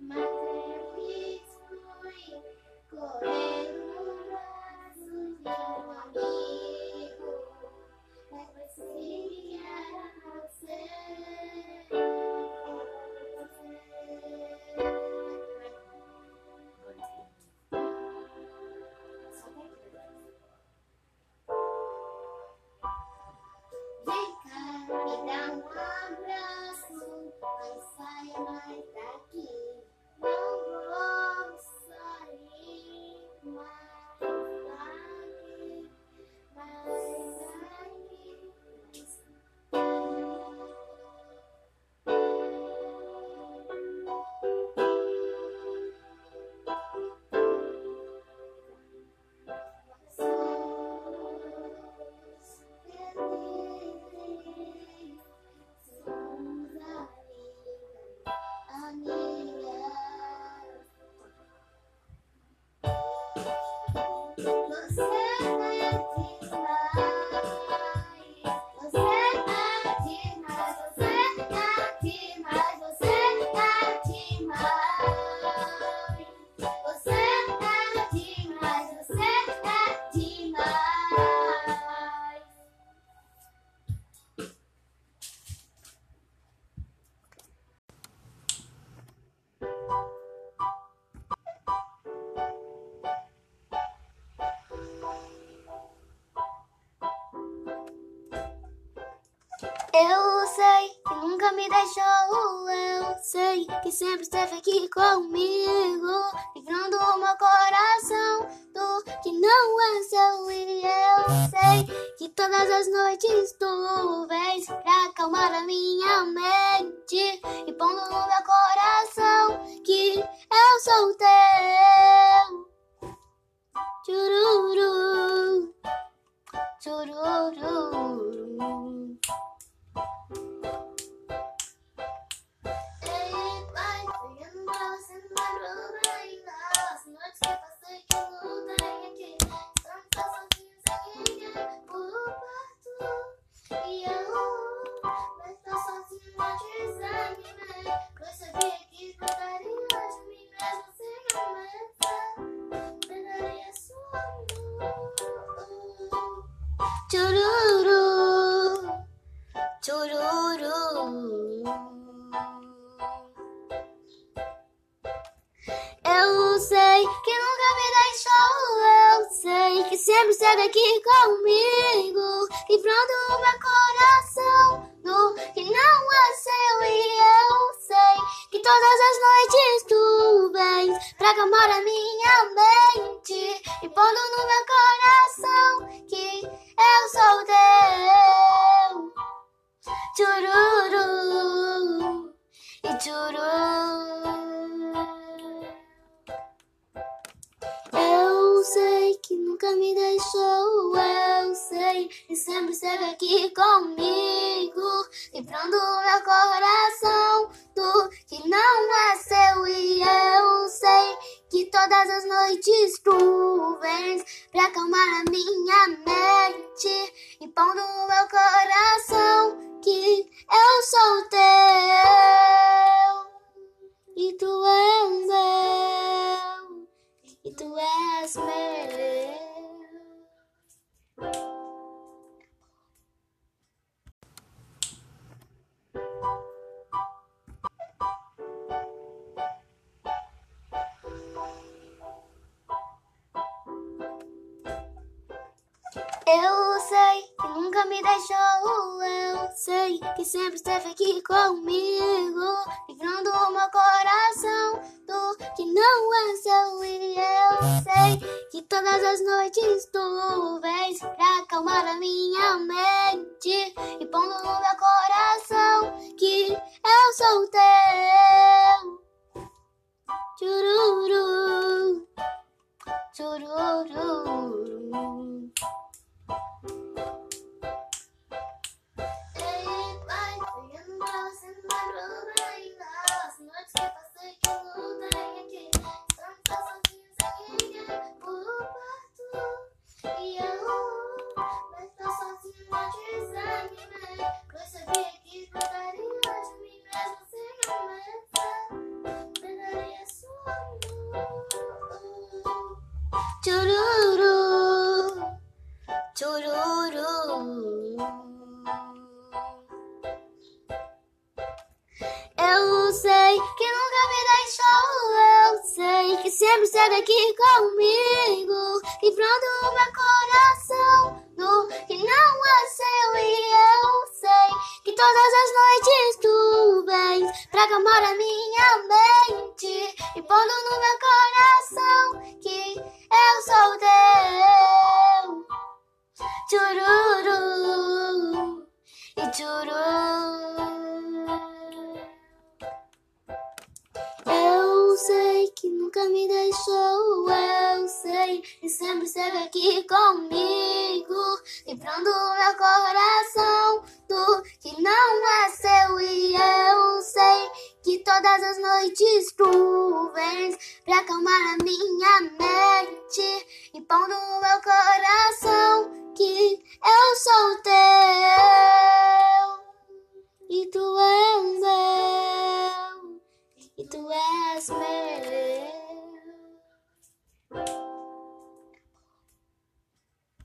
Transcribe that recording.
Madre Cristo, Coelho. Me deixou. Eu sei que sempre esteve aqui comigo, livrando o meu coração do que não é seu. E eu sei que todas as noites tu vens pra acalmar a minha mente e pondo no meu coração que eu sou teu. Chururu, chururu. Noites sempre esteve aqui comigo, livrando o meu coração do que não é seu. E eu sei que todas as noites tu vens pra acalmar a minha mente e pondo no meu coração que eu sou teu. Chururu e chururu. Que sempre esteve aqui comigo, livrando o meu coração do que não é seu. E eu sei que todas as noites tu vens pra acalmar a minha mente e pondo no meu coração que eu sou teu e tu és meu e tu és meu. Me deixou, eu sei que sempre esteve aqui comigo, livrando o meu coração do que não é seu. E eu sei que todas as noites tu vens pra acalmar a minha mente e pondo no meu coração que eu sou teu. Aqui comigo, livrando o meu coração do que não é seu. E eu sei que todas as noites tu vens pra acalmar a minha mente e pondo no meu nunca me deixou, eu sei que sempre esteve aqui comigo, livrando o meu coração do que não é seu. E eu sei que todas as noites tu vens pra acalmar a minha mente e no meu coração que eu sou teu.